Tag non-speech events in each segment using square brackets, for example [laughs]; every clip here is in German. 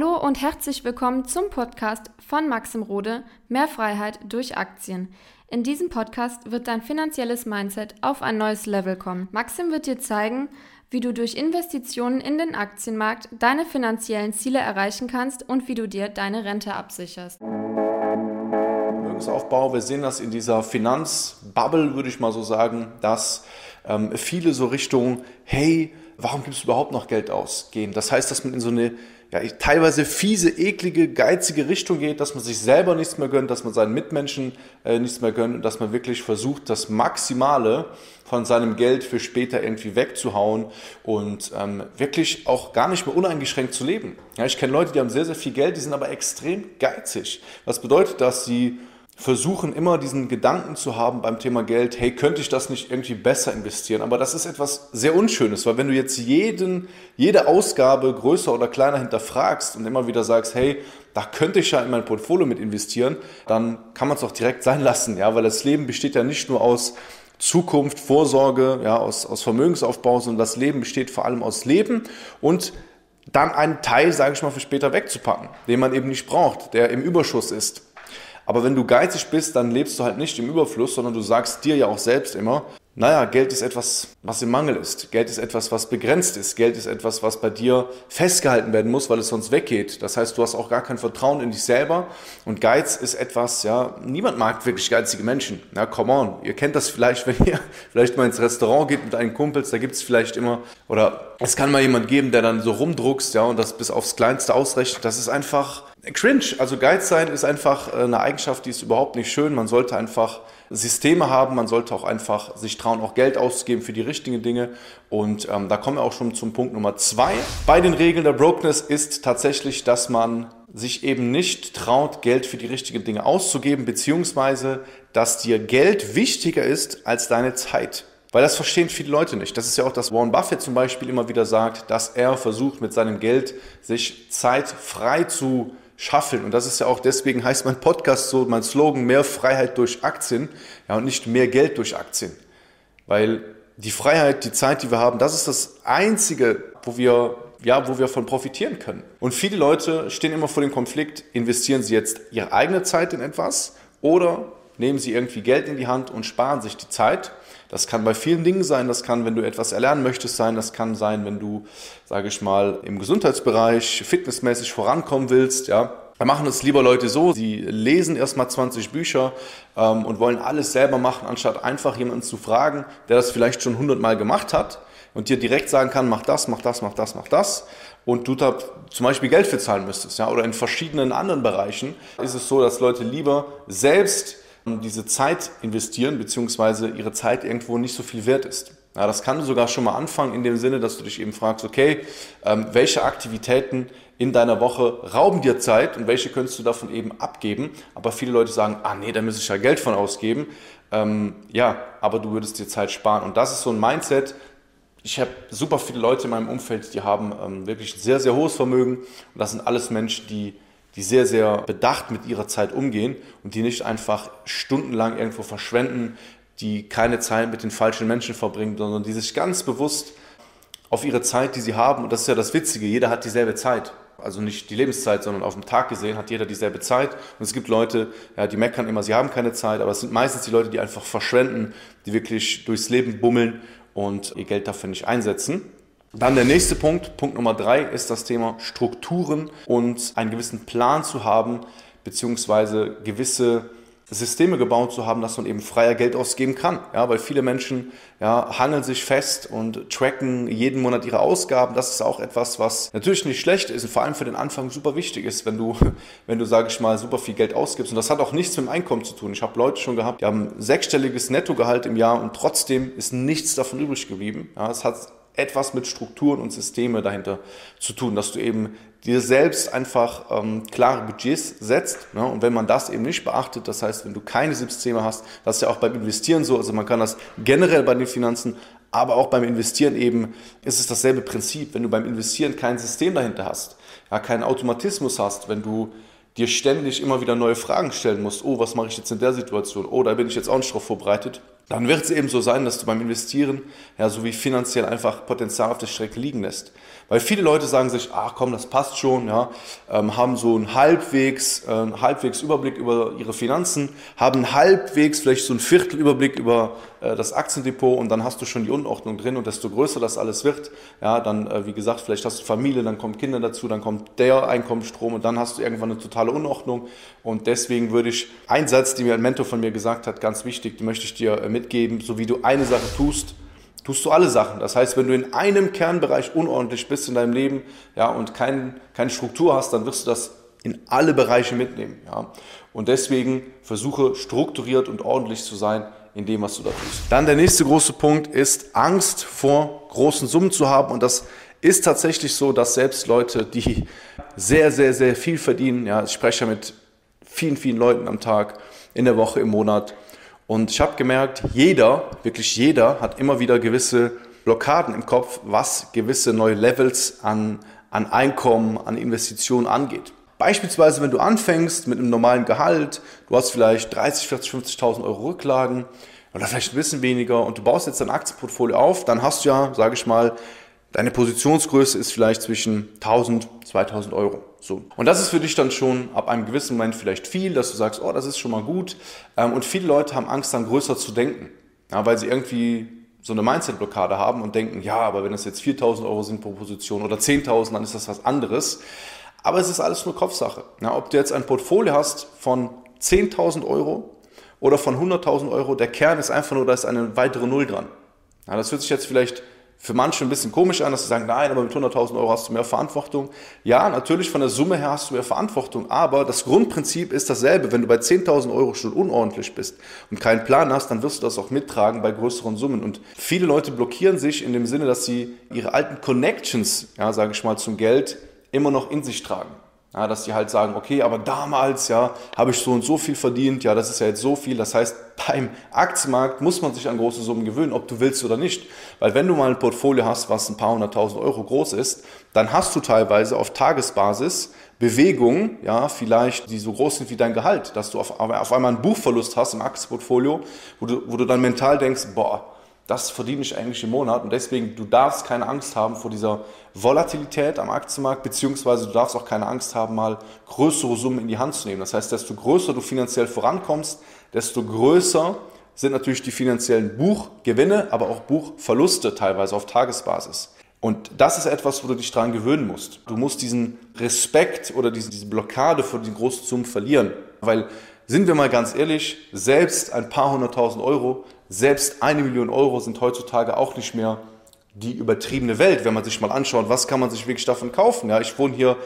Hallo und herzlich willkommen zum Podcast von Maxim Rode Mehr Freiheit durch Aktien. In diesem Podcast wird dein finanzielles Mindset auf ein neues Level kommen. Maxim wird dir zeigen, wie du durch Investitionen in den Aktienmarkt deine finanziellen Ziele erreichen kannst und wie du dir deine Rente absicherst. Vermögensaufbau, wir sehen das in dieser Finanzbubble, würde ich mal so sagen, dass ähm, viele so Richtung, hey, warum gibst du überhaupt noch Geld aus, gehen. Das heißt, dass man in so eine ja, teilweise fiese, eklige, geizige Richtung geht, dass man sich selber nichts mehr gönnt, dass man seinen Mitmenschen äh, nichts mehr gönnt und dass man wirklich versucht, das Maximale von seinem Geld für später irgendwie wegzuhauen und ähm, wirklich auch gar nicht mehr uneingeschränkt zu leben. Ja, ich kenne Leute, die haben sehr, sehr viel Geld, die sind aber extrem geizig. Was bedeutet, dass sie versuchen immer diesen Gedanken zu haben beim Thema Geld, hey, könnte ich das nicht irgendwie besser investieren? Aber das ist etwas sehr Unschönes, weil wenn du jetzt jeden, jede Ausgabe größer oder kleiner hinterfragst und immer wieder sagst, hey, da könnte ich ja in mein Portfolio mit investieren, dann kann man es auch direkt sein lassen, ja, weil das Leben besteht ja nicht nur aus Zukunft, Vorsorge, ja, aus, aus Vermögensaufbau, sondern das Leben besteht vor allem aus Leben und dann einen Teil, sage ich mal, für später wegzupacken, den man eben nicht braucht, der im Überschuss ist. Aber wenn du geizig bist, dann lebst du halt nicht im Überfluss, sondern du sagst dir ja auch selbst immer, naja, Geld ist etwas, was im Mangel ist. Geld ist etwas, was begrenzt ist. Geld ist etwas, was bei dir festgehalten werden muss, weil es sonst weggeht. Das heißt, du hast auch gar kein Vertrauen in dich selber. Und Geiz ist etwas, ja, niemand mag wirklich geizige Menschen. Ja, come on. Ihr kennt das vielleicht, [laughs] wenn ihr vielleicht mal ins Restaurant geht mit einem Kumpels, da gibt es vielleicht immer, oder es kann mal jemand geben, der dann so rumdruckst, ja, und das bis aufs Kleinste ausrechnet. Das ist einfach, Cringe, also Geiz sein ist einfach äh, eine Eigenschaft, die ist überhaupt nicht schön. Man sollte einfach Systeme haben, man sollte auch einfach sich trauen, auch Geld auszugeben für die richtigen Dinge. Und ähm, da kommen wir auch schon zum Punkt Nummer zwei. Bei den Regeln der Brokenness ist tatsächlich, dass man sich eben nicht traut, Geld für die richtigen Dinge auszugeben, beziehungsweise dass dir Geld wichtiger ist als deine Zeit. Weil das verstehen viele Leute nicht. Das ist ja auch, dass Warren Buffett zum Beispiel immer wieder sagt, dass er versucht, mit seinem Geld sich Zeit frei zu schaffeln. Und das ist ja auch, deswegen heißt mein Podcast so, mein Slogan, mehr Freiheit durch Aktien ja, und nicht mehr Geld durch Aktien. Weil die Freiheit, die Zeit, die wir haben, das ist das Einzige, wo wir, ja, wo wir von profitieren können. Und viele Leute stehen immer vor dem Konflikt, investieren sie jetzt ihre eigene Zeit in etwas oder nehmen sie irgendwie Geld in die Hand und sparen sich die Zeit das kann bei vielen Dingen sein. Das kann, wenn du etwas erlernen möchtest, sein. Das kann sein, wenn du, sage ich mal, im Gesundheitsbereich fitnessmäßig vorankommen willst. Ja, da machen es lieber Leute so, sie lesen erstmal 20 Bücher ähm, und wollen alles selber machen, anstatt einfach jemanden zu fragen, der das vielleicht schon 100 Mal gemacht hat und dir direkt sagen kann, mach das, mach das, mach das, mach das und du da zum Beispiel Geld für zahlen müsstest. Ja? Oder in verschiedenen anderen Bereichen ist es so, dass Leute lieber selbst diese Zeit investieren, beziehungsweise ihre Zeit irgendwo nicht so viel wert ist. Ja, das kann sogar schon mal anfangen in dem Sinne, dass du dich eben fragst, okay, ähm, welche Aktivitäten in deiner Woche rauben dir Zeit und welche könntest du davon eben abgeben. Aber viele Leute sagen, ah nee, da muss ich ja Geld von ausgeben. Ähm, ja, aber du würdest dir Zeit sparen. Und das ist so ein Mindset. Ich habe super viele Leute in meinem Umfeld, die haben ähm, wirklich ein sehr, sehr hohes Vermögen. Und das sind alles Menschen, die die sehr, sehr bedacht mit ihrer Zeit umgehen und die nicht einfach stundenlang irgendwo verschwenden, die keine Zeit mit den falschen Menschen verbringen, sondern die sich ganz bewusst auf ihre Zeit, die sie haben, und das ist ja das Witzige, jeder hat dieselbe Zeit. Also nicht die Lebenszeit, sondern auf dem Tag gesehen hat jeder dieselbe Zeit. Und es gibt Leute, ja, die meckern immer, sie haben keine Zeit, aber es sind meistens die Leute, die einfach verschwenden, die wirklich durchs Leben bummeln und ihr Geld dafür nicht einsetzen. Dann der nächste Punkt, Punkt Nummer drei, ist das Thema Strukturen und einen gewissen Plan zu haben, beziehungsweise gewisse Systeme gebaut zu haben, dass man eben freier Geld ausgeben kann. Ja, weil viele Menschen ja, hangeln sich fest und tracken jeden Monat ihre Ausgaben. Das ist auch etwas, was natürlich nicht schlecht ist und vor allem für den Anfang super wichtig ist, wenn du, [laughs] wenn du, sage ich mal, super viel Geld ausgibst. Und das hat auch nichts mit dem Einkommen zu tun. Ich habe Leute schon gehabt, die haben sechsstelliges Nettogehalt im Jahr und trotzdem ist nichts davon übrig geblieben. Ja, es hat etwas mit Strukturen und Systeme dahinter zu tun, dass du eben dir selbst einfach ähm, klare Budgets setzt. Ne? Und wenn man das eben nicht beachtet, das heißt, wenn du keine Systeme hast, das ist ja auch beim Investieren so, also man kann das generell bei den Finanzen, aber auch beim Investieren eben ist es dasselbe Prinzip. Wenn du beim Investieren kein System dahinter hast, ja, keinen Automatismus hast, wenn du dir ständig immer wieder neue Fragen stellen musst, oh, was mache ich jetzt in der Situation? Oh, da bin ich jetzt auch nicht drauf vorbereitet, dann wird es eben so sein, dass du beim Investieren ja so wie finanziell einfach Potenzial auf der Strecke liegen lässt. Weil viele Leute sagen sich, ach komm, das passt schon, ja, ähm, haben so einen halbwegs, äh, halbwegs Überblick über ihre Finanzen, haben halbwegs vielleicht so ein Viertel Überblick über äh, das Aktiendepot und dann hast du schon die Unordnung drin und desto größer das alles wird, ja, dann, äh, wie gesagt, vielleicht hast du Familie, dann kommen Kinder dazu, dann kommt der Einkommensstrom und dann hast du irgendwann eine totale Unordnung und deswegen würde ich, ein Satz, den mir ein Mentor von mir gesagt hat, ganz wichtig, den möchte ich dir äh, mitgeben, so wie du eine Sache tust, tust du alle Sachen. Das heißt, wenn du in einem Kernbereich unordentlich bist in deinem Leben ja, und kein, keine Struktur hast, dann wirst du das in alle Bereiche mitnehmen. Ja. Und deswegen versuche strukturiert und ordentlich zu sein in dem, was du da tust. Dann der nächste große Punkt ist Angst vor großen Summen zu haben. Und das ist tatsächlich so, dass selbst Leute, die sehr, sehr, sehr viel verdienen, ja, ich spreche mit vielen, vielen Leuten am Tag, in der Woche, im Monat, und ich habe gemerkt, jeder, wirklich jeder, hat immer wieder gewisse Blockaden im Kopf, was gewisse neue Levels an, an Einkommen, an Investitionen angeht. Beispielsweise, wenn du anfängst mit einem normalen Gehalt, du hast vielleicht 30, 40, 50.000 Euro Rücklagen oder vielleicht ein bisschen weniger und du baust jetzt dein Aktienportfolio auf, dann hast du ja, sage ich mal, Deine Positionsgröße ist vielleicht zwischen 1000, 2000 Euro. So. Und das ist für dich dann schon ab einem gewissen Moment vielleicht viel, dass du sagst, oh, das ist schon mal gut. Ähm, und viele Leute haben Angst, dann größer zu denken, weil sie irgendwie so eine Mindset-Blockade haben und denken, ja, aber wenn das jetzt 4000 Euro sind pro Position oder 10.000, dann ist das was anderes. Aber es ist alles nur Kopfsache. Ob du jetzt ein Portfolio hast von 10.000 Euro oder von 100.000 Euro, der Kern ist einfach nur, da ist eine weitere Null dran. Das hört sich jetzt vielleicht für manche ein bisschen komisch an, dass sie sagen, nein, aber mit 100.000 Euro hast du mehr Verantwortung. Ja, natürlich von der Summe her hast du mehr Verantwortung, aber das Grundprinzip ist dasselbe. Wenn du bei 10.000 Euro schon unordentlich bist und keinen Plan hast, dann wirst du das auch mittragen bei größeren Summen. Und viele Leute blockieren sich in dem Sinne, dass sie ihre alten Connections, ja, sage ich mal, zum Geld immer noch in sich tragen. Ja, dass die halt sagen, okay, aber damals, ja, habe ich so und so viel verdient, ja, das ist ja jetzt so viel. Das heißt, [laughs] beim Aktienmarkt muss man sich an große Summen gewöhnen, ob du willst oder nicht. Weil wenn du mal ein Portfolio hast, was ein paar hunderttausend Euro groß ist, dann hast du teilweise auf Tagesbasis Bewegungen, ja, vielleicht, die so groß sind wie dein Gehalt, dass du auf, auf einmal einen Buchverlust hast im Aktienportfolio, wo du, wo du dann mental denkst, boah, das verdiene ich eigentlich im Monat und deswegen, du darfst keine Angst haben vor dieser Volatilität am Aktienmarkt, beziehungsweise du darfst auch keine Angst haben, mal größere Summen in die Hand zu nehmen. Das heißt, desto größer du finanziell vorankommst, desto größer sind natürlich die finanziellen Buchgewinne, aber auch Buchverluste teilweise auf Tagesbasis. Und das ist etwas, wo du dich dran gewöhnen musst. Du musst diesen Respekt oder diese, Blockade vor den großen Summen verlieren. Weil, sind wir mal ganz ehrlich, selbst ein paar hunderttausend Euro selbst eine Million Euro sind heutzutage auch nicht mehr die übertriebene Welt, wenn man sich mal anschaut, was kann man sich wirklich davon kaufen. Ja, ich wohne hier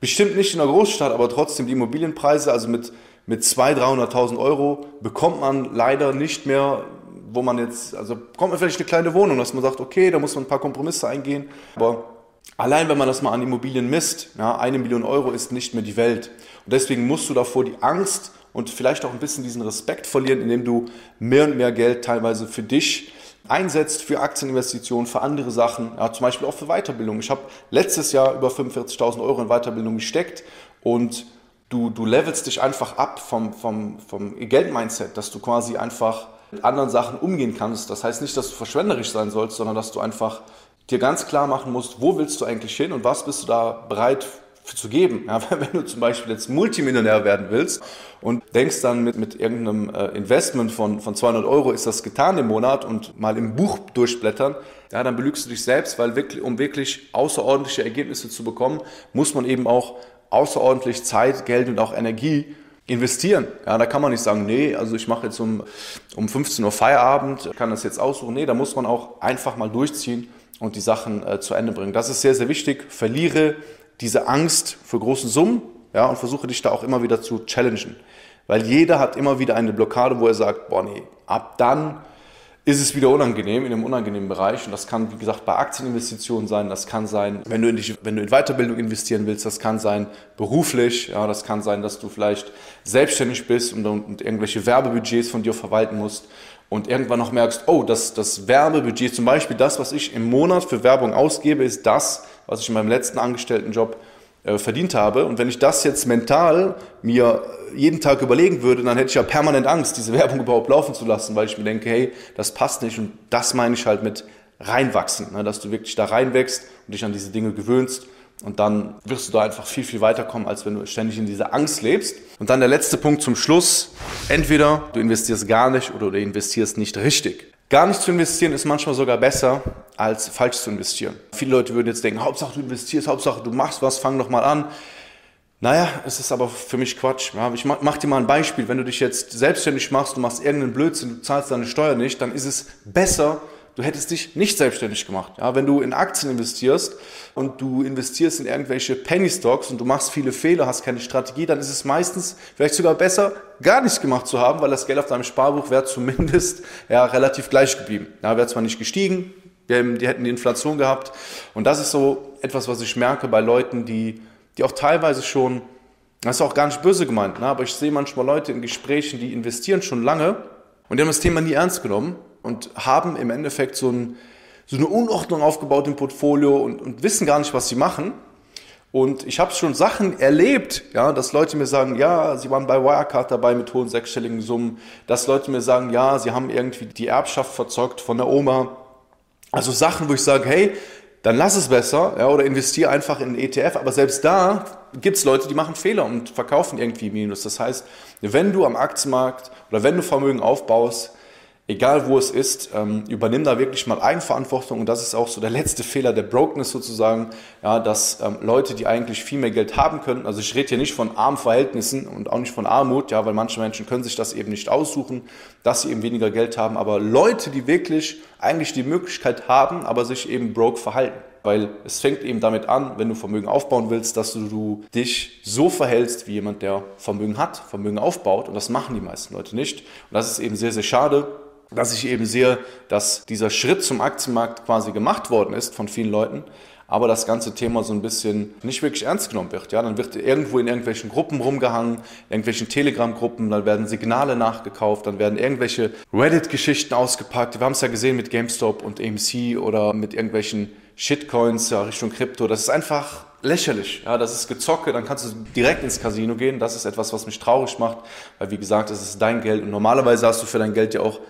bestimmt nicht in einer Großstadt, aber trotzdem die Immobilienpreise, also mit, mit 200.000, 300.000 Euro bekommt man leider nicht mehr, wo man jetzt, also bekommt man vielleicht eine kleine Wohnung, dass man sagt, okay, da muss man ein paar Kompromisse eingehen, aber allein wenn man das mal an Immobilien misst, ja, eine Million Euro ist nicht mehr die Welt. Und deswegen musst du davor die Angst und vielleicht auch ein bisschen diesen Respekt verlieren, indem du mehr und mehr Geld teilweise für dich einsetzt, für Aktieninvestitionen, für andere Sachen, ja, zum Beispiel auch für Weiterbildung. Ich habe letztes Jahr über 45.000 Euro in Weiterbildung gesteckt und du, du levelst dich einfach ab vom, vom, vom Geldmindset, dass du quasi einfach mit anderen Sachen umgehen kannst. Das heißt nicht, dass du verschwenderisch sein sollst, sondern dass du einfach dir ganz klar machen musst, wo willst du eigentlich hin und was bist du da bereit zu geben. Ja, [laughs] wenn du zum Beispiel jetzt Multimillionär werden willst und denkst dann mit, mit irgendeinem äh, Investment von, von 200 Euro ist das getan im Monat und mal im Buch durchblättern, ja, dann belügst du dich selbst, weil wirklich, um wirklich außerordentliche Ergebnisse zu bekommen, muss man eben auch außerordentlich Zeit, Geld und auch Energie investieren. Ja, da kann man nicht sagen, nee, also ich mache jetzt um, um 15 Uhr Feierabend, kann das jetzt aussuchen. Nee, da muss man auch einfach mal durchziehen und die Sachen äh, zu Ende bringen. Das ist sehr, sehr wichtig. Verliere diese Angst für große Summen ja, und versuche dich da auch immer wieder zu challengen. Weil jeder hat immer wieder eine Blockade, wo er sagt, boah nee, ab dann ist es wieder unangenehm, in einem unangenehmen Bereich. Und das kann, wie gesagt, bei Aktieninvestitionen sein, das kann sein, wenn du in, dich, wenn du in Weiterbildung investieren willst, das kann sein beruflich, ja, das kann sein, dass du vielleicht selbstständig bist und, und irgendwelche Werbebudgets von dir verwalten musst und irgendwann noch merkst, oh, das, das Werbebudget, zum Beispiel das, was ich im Monat für Werbung ausgebe, ist das, was ich in meinem letzten Angestelltenjob äh, verdient habe. Und wenn ich das jetzt mental mir jeden Tag überlegen würde, dann hätte ich ja permanent Angst, diese [laughs] Werbung überhaupt laufen zu lassen, weil ich mir denke, hey, das passt nicht. Und das meine ich halt mit reinwachsen, ne? dass du wirklich da reinwächst und dich an diese Dinge gewöhnst. Und dann wirst du da einfach viel, viel weiterkommen, als wenn du ständig in dieser Angst lebst. Und dann der letzte Punkt zum Schluss. Entweder du investierst gar nicht oder du investierst nicht richtig. Gar nicht zu investieren ist manchmal sogar besser, als falsch zu investieren. Viele Leute würden jetzt denken, Hauptsache du investierst, Hauptsache du machst was, fang doch mal an. Naja, es ist aber für mich Quatsch. Ja, ich mach, mach, dir mal ein Beispiel. Wenn du dich jetzt selbstständig machst, du machst irgendeinen Blödsinn, du zahlst deine Steuer nicht, dann ist es besser, du hättest dich nicht selbstständig gemacht. Ja, wenn du in Aktien investierst und du investierst in irgendwelche Penny Stocks und du machst viele Fehler, hast keine Strategie, dann ist es meistens vielleicht sogar besser, gar nichts gemacht zu haben, weil das Geld auf deinem Sparbuch wäre zumindest ja, relativ gleich geblieben. Ja, wäre zwar nicht gestiegen, die hätten die Inflation gehabt. Und das ist so etwas, was ich merke bei Leuten, die, die auch teilweise schon, das ist auch gar nicht böse gemeint, ne, aber ich sehe manchmal Leute in Gesprächen, die investieren schon lange und die haben das Thema nie ernst genommen und haben im Endeffekt so, ein, so eine Unordnung aufgebaut im Portfolio und, und wissen gar nicht, was sie machen. Und ich habe schon Sachen erlebt, ja, dass Leute mir sagen, ja, sie waren bei Wirecard dabei mit hohen sechsstelligen Summen, dass Leute mir sagen, ja, sie haben irgendwie die Erbschaft verzockt von der Oma. Also Sachen, wo ich sage, hey, dann lass es besser ja, oder investiere einfach in ETF. Aber selbst da gibt es Leute, die machen Fehler und verkaufen irgendwie Minus. Das heißt, wenn du am Aktienmarkt oder wenn du Vermögen aufbaust, egal wo es ist, ähm, übernimm da wirklich mal Eigenverantwortung. Und das ist auch so der letzte Fehler der Brokenness sozusagen, ja, dass ähm, Leute, die eigentlich viel mehr Geld haben können, also ich rede hier nicht von armen Verhältnissen und auch nicht von Armut, ja, weil manche Menschen können sich das eben nicht aussuchen, dass sie eben weniger Geld haben, aber Leute, die wirklich eigentlich die Möglichkeit haben, aber sich eben broke verhalten. Weil es fängt eben damit an, wenn du Vermögen aufbauen willst, dass du, du dich so verhältst wie jemand, der Vermögen hat, Vermögen aufbaut. Und das machen die meisten Leute nicht. Und das ist eben sehr, sehr schade dass ich eben sehe, dass dieser Schritt zum Aktienmarkt quasi gemacht worden ist von vielen Leuten, aber das ganze Thema so ein bisschen nicht wirklich ernst genommen wird. Ja, dann wird irgendwo in irgendwelchen Gruppen rumgehangen, irgendwelchen Telegram-Gruppen, dann werden Signale nachgekauft, dann werden irgendwelche Reddit-Geschichten ausgepackt. Wir haben es ja gesehen mit GameStop und AMC oder mit irgendwelchen Shitcoins ja, Richtung Krypto. Das ist einfach lächerlich. Ja, das ist Gezocke, dann kannst du direkt ins Casino gehen. Das ist etwas, was mich traurig macht, weil wie gesagt, es ist dein Geld und normalerweise hast du für dein Geld ja auch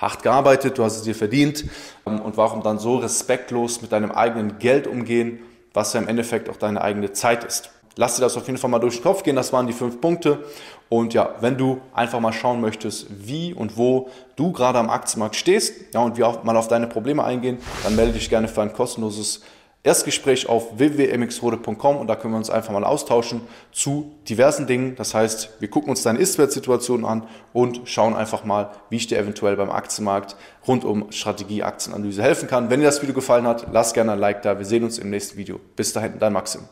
hart gearbeitet, du hast es dir verdient ähm, und warum dann so respektlos mit deinem eigenen Geld umgehen, was ja im Endeffekt auch deine eigene Zeit ist. Lass dir das auf jeden Fall mal durch den Kopf gehen, das waren die fünf Punkte. Und ja, wenn du einfach mal schauen möchtest, wie und wo du gerade am Aktienmarkt stehst ja, und wir auch mal auf deine Probleme eingehen, dann melde dich gerne für ein kostenloses Erstgespräch auf www.mxrode.com und da können wir uns einfach mal austauschen zu diversen Dingen. Das heißt, wir gucken uns deine Ist-Wert-Situation an und schauen einfach mal, wie ich dir eventuell beim Aktienmarkt rund um Strategie, Aktienanalyse helfen kann. Wenn dir das Video gefallen hat, lass gerne ein Like da. Wir sehen uns im nächsten Video. Bis dahin, dein Maxim.